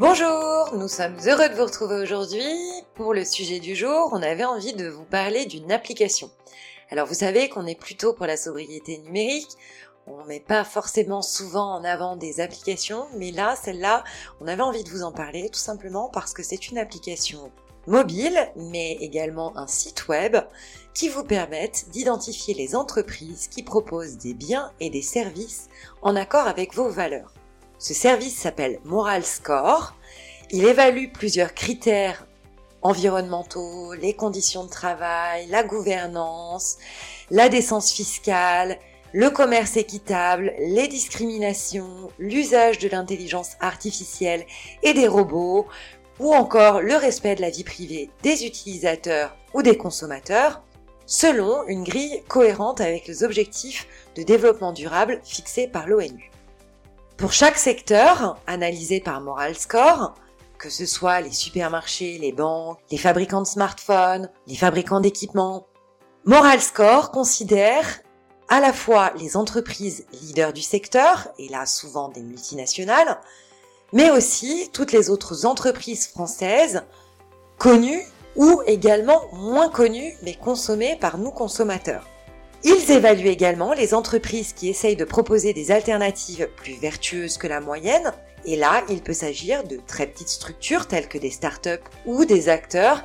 Bonjour, nous sommes heureux de vous retrouver aujourd'hui. Pour le sujet du jour, on avait envie de vous parler d'une application. Alors vous savez qu'on est plutôt pour la sobriété numérique, on met pas forcément souvent en avant des applications, mais là, celle-là, on avait envie de vous en parler tout simplement parce que c'est une application mobile, mais également un site web qui vous permettent d'identifier les entreprises qui proposent des biens et des services en accord avec vos valeurs. Ce service s'appelle Moral Score. Il évalue plusieurs critères environnementaux, les conditions de travail, la gouvernance, la décence fiscale, le commerce équitable, les discriminations, l'usage de l'intelligence artificielle et des robots, ou encore le respect de la vie privée des utilisateurs ou des consommateurs, selon une grille cohérente avec les objectifs de développement durable fixés par l'ONU. Pour chaque secteur, analysé par Moral Score, que ce soit les supermarchés, les banques, les fabricants de smartphones, les fabricants d'équipements, Moral Score considère à la fois les entreprises leaders du secteur, et là souvent des multinationales, mais aussi toutes les autres entreprises françaises connues ou également moins connues mais consommées par nous consommateurs. Ils évaluent également les entreprises qui essayent de proposer des alternatives plus vertueuses que la moyenne, et là il peut s'agir de très petites structures telles que des startups ou des acteurs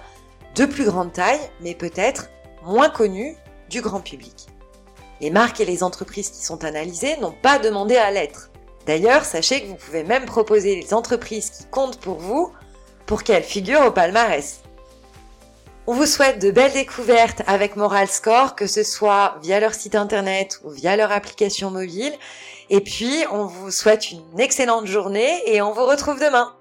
de plus grande taille mais peut-être moins connus du grand public. Les marques et les entreprises qui sont analysées n'ont pas demandé à l'être. D'ailleurs, sachez que vous pouvez même proposer les entreprises qui comptent pour vous pour qu'elles figurent au palmarès. On vous souhaite de belles découvertes avec Moral Score, que ce soit via leur site internet ou via leur application mobile. Et puis, on vous souhaite une excellente journée et on vous retrouve demain.